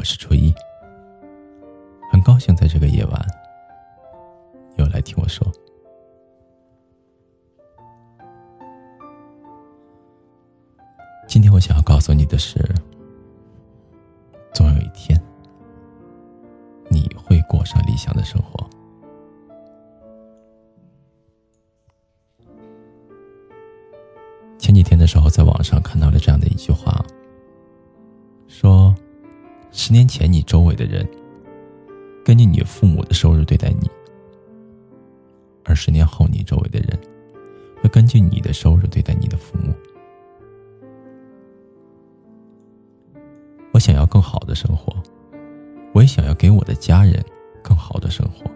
我是初一，很高兴在这个夜晚又来听我说。今天我想要告诉你的是，总有一天你会过上理想的生活。前几天的时候，在网上看到了这样的一句话，十年前，你周围的人根据你父母的收入对待你；而十年后，你周围的人会根据你的收入对待你的父母。我想要更好的生活，我也想要给我的家人更好的生活。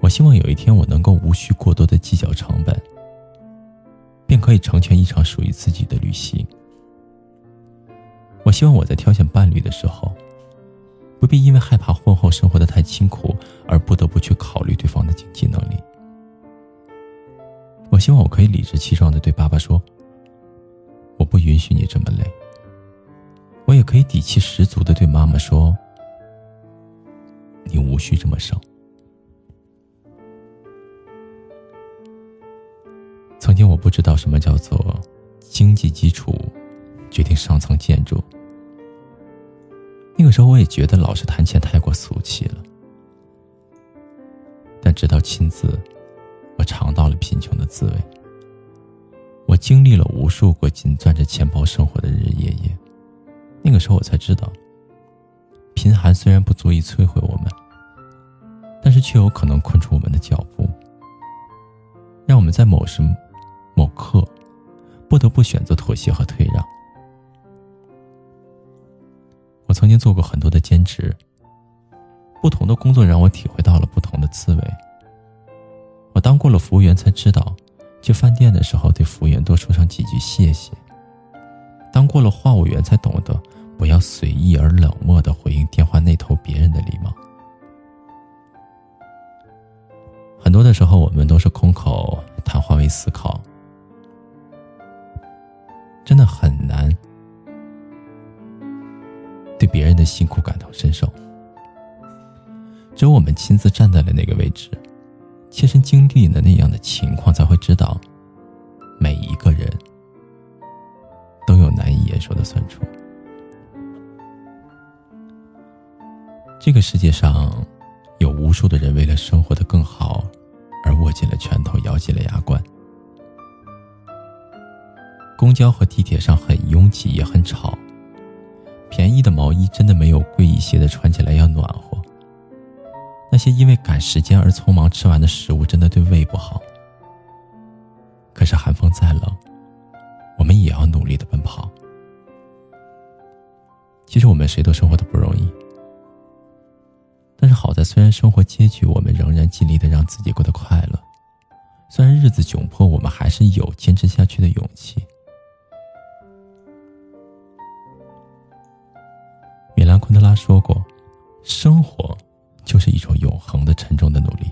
我希望有一天，我能够无需过多的计较成本，便可以成全一场属于自己的旅行。希望我在挑选伴侣的时候，不必因为害怕婚后生活的太辛苦而不得不去考虑对方的经济能力。我希望我可以理直气壮的对爸爸说：“我不允许你这么累。”我也可以底气十足的对妈妈说：“你无需这么生。”曾经我不知道什么叫做经济基础决定上层建筑。那个时候，我也觉得老是谈钱太过俗气了。但直到亲自，我尝到了贫穷的滋味。我经历了无数个紧攥着钱包生活的日日夜夜，那个时候我才知道，贫寒虽然不足以摧毁我们，但是却有可能困住我们的脚步，让我们在某时、某刻，不得不选择妥协和退让。曾经做过很多的兼职，不同的工作让我体会到了不同的滋味。我当过了服务员，才知道去饭店的时候对服务员多说上几句谢谢；当过了话务员，才懂得不要随意而冷漠的回应电话那头别人的礼貌。很多的时候，我们都是空口谈换位思考，真的很难。对别人的辛苦感同身受，只有我们亲自站在了那个位置，切身经历了那样的情况，才会知道，每一个人都有难以言说的酸楚。这个世界上，有无数的人为了生活的更好，而握紧了拳头，咬紧了牙关。公交和地铁上很拥挤，也很吵。便宜的毛衣真的没有贵一些的穿起来要暖和。那些因为赶时间而匆忙吃完的食物真的对胃不好。可是寒风再冷，我们也要努力的奔跑。其实我们谁都生活的不容易，但是好在虽然生活拮据，我们仍然尽力的让自己过得快乐。虽然日子窘迫，我们还是有坚持下去的勇气。说过：“生活就是一种永恒的、沉重的努力。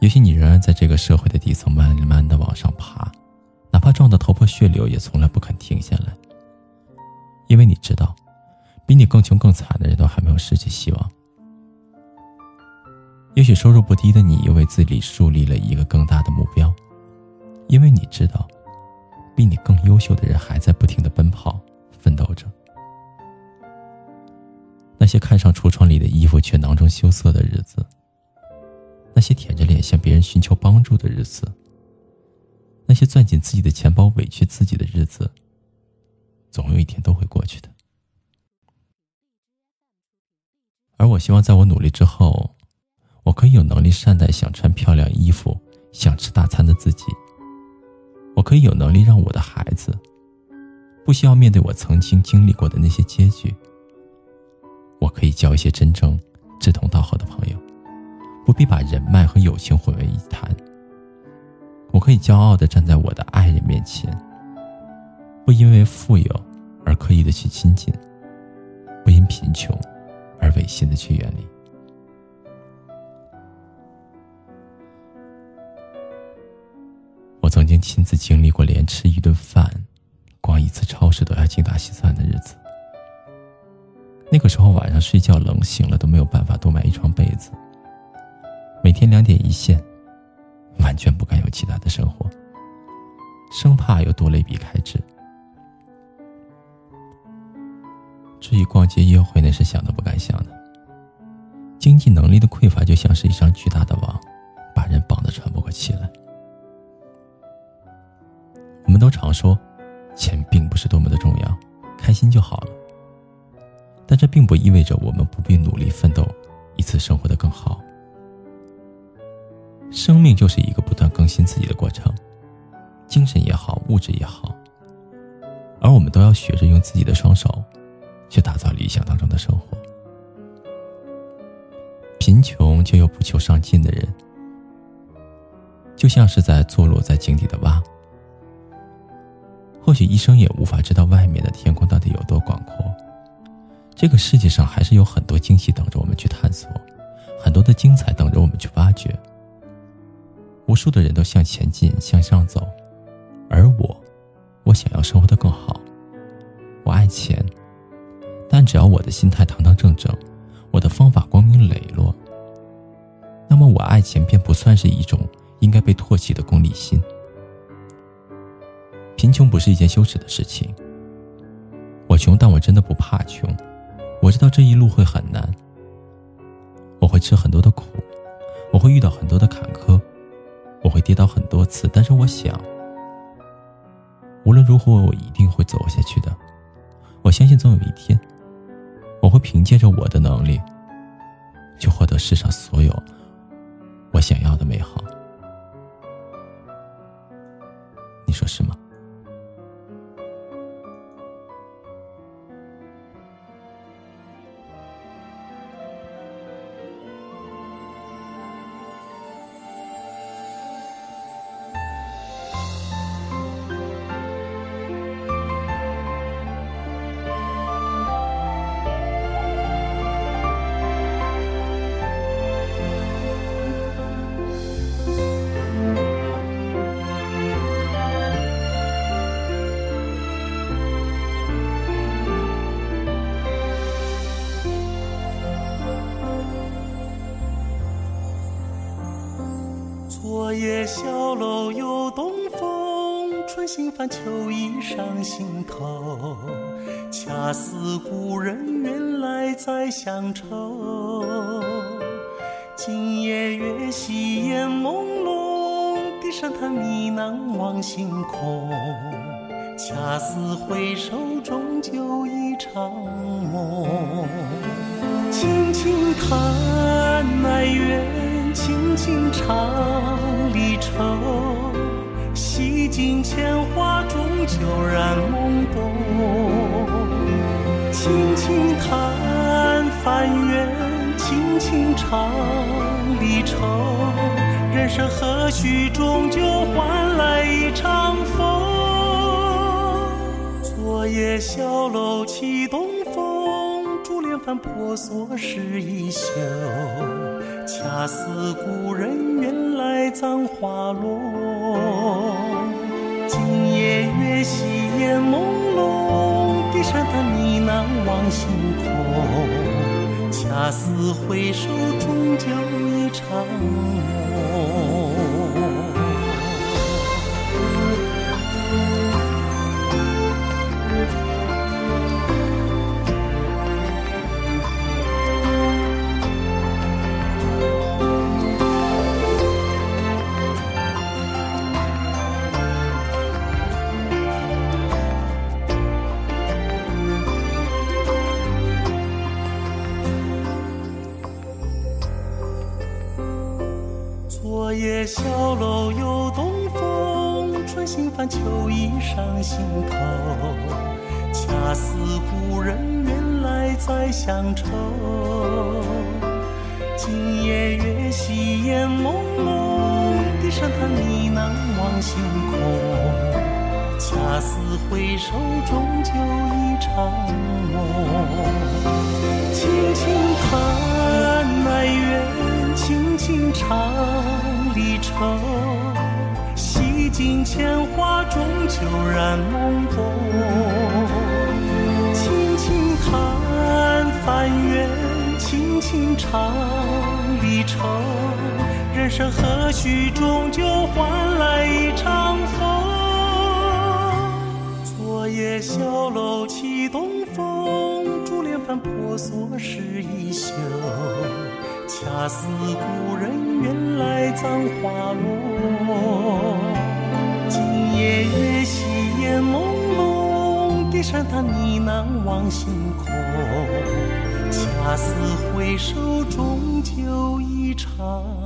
也许你仍然在这个社会的底层，慢慢的往上爬，哪怕撞得头破血流，也从来不肯停下来。因为你知道，比你更穷更惨的人都还没有失去希望。也许收入不低的你，又为自己树立了一个更大的目标。因为你知道，比你更优秀的人还在不停的奔跑、奋斗着。”那些看上橱窗里的衣服却囊中羞涩的日子，那些舔着脸向别人寻求帮助的日子，那些攥紧自己的钱包委屈自己的日子，总有一天都会过去的。而我希望，在我努力之后，我可以有能力善待想穿漂亮衣服、想吃大餐的自己。我可以有能力让我的孩子，不需要面对我曾经经历过的那些结局。我可以交一些真正志同道合的朋友，不必把人脉和友情混为一谈。我可以骄傲的站在我的爱人面前，不因为富有而刻意的去亲近，不因贫穷而违心的去远离。我曾经亲自经历过连吃一顿饭、逛一次超市都要精打细算的日子。那个时候晚上睡觉冷醒了都没有办法多买一床被子，每天两点一线，完全不敢有其他的生活，生怕又多了一笔开支。至于逛街约会，那是想都不敢想的。经济能力的匮乏就像是一张巨大的网，把人绑得喘不过气来。我们都常说，钱并不是多么的重要，开心就好了。但这并不意味着我们不必努力奋斗，以此生活的更好。生命就是一个不断更新自己的过程，精神也好，物质也好。而我们都要学着用自己的双手，去打造理想当中的生活。贫穷就有不求上进的人，就像是在坐落在井底的蛙。或许一生也无法知道外面的天空到底有多广阔。这个世界上还是有很多惊喜等着我们去探索，很多的精彩等着我们去挖掘。无数的人都向前进，向上走，而我，我想要生活的更好。我爱钱，但只要我的心态堂堂正正，我的方法光明磊落，那么我爱钱便不算是一种应该被唾弃的功利心。贫穷不是一件羞耻的事情。我穷，但我真的不怕穷。我知道这一路会很难，我会吃很多的苦，我会遇到很多的坎坷，我会跌倒很多次。但是我想，无论如何，我一定会走下去的。我相信总有一天，我会凭借着我的能力，去获得世上所有我想要的美好。你说是吗？昨夜小楼又东风，春心泛秋意上心头。恰似故人远来再乡愁。今夜月稀烟朦胧，低声叹呢喃望星空。恰似回首终究一场梦。轻轻叹哀怨。轻轻唱离愁，洗尽铅华，终究染懵懂。轻轻叹翻缘，轻轻唱离愁。人生何须终究换来一场风？昨夜小楼起东风，珠帘翻婆娑湿衣袖。恰似故人远来葬花落，今夜月稀烟朦胧，低声叹呢喃望星空。恰似回首，终究一场昨夜小楼又东风，春心泛秋意上心头。恰似故人远来再乡愁。今夜月稀烟朦胧，低声叹呢喃望星空。恰似回首，终究一场梦。轻轻叹哀怨，轻轻唱。离愁，洗尽铅华，终究染懵懂。轻轻叹。但愿轻轻唱离愁，人生何须终究换来一场风？昨夜小楼起东风，珠帘翻婆娑湿衣袖。恰似故人远来葬花落。今夜月稀烟朦胧，低声他呢喃望星空。恰似回首，终究一场。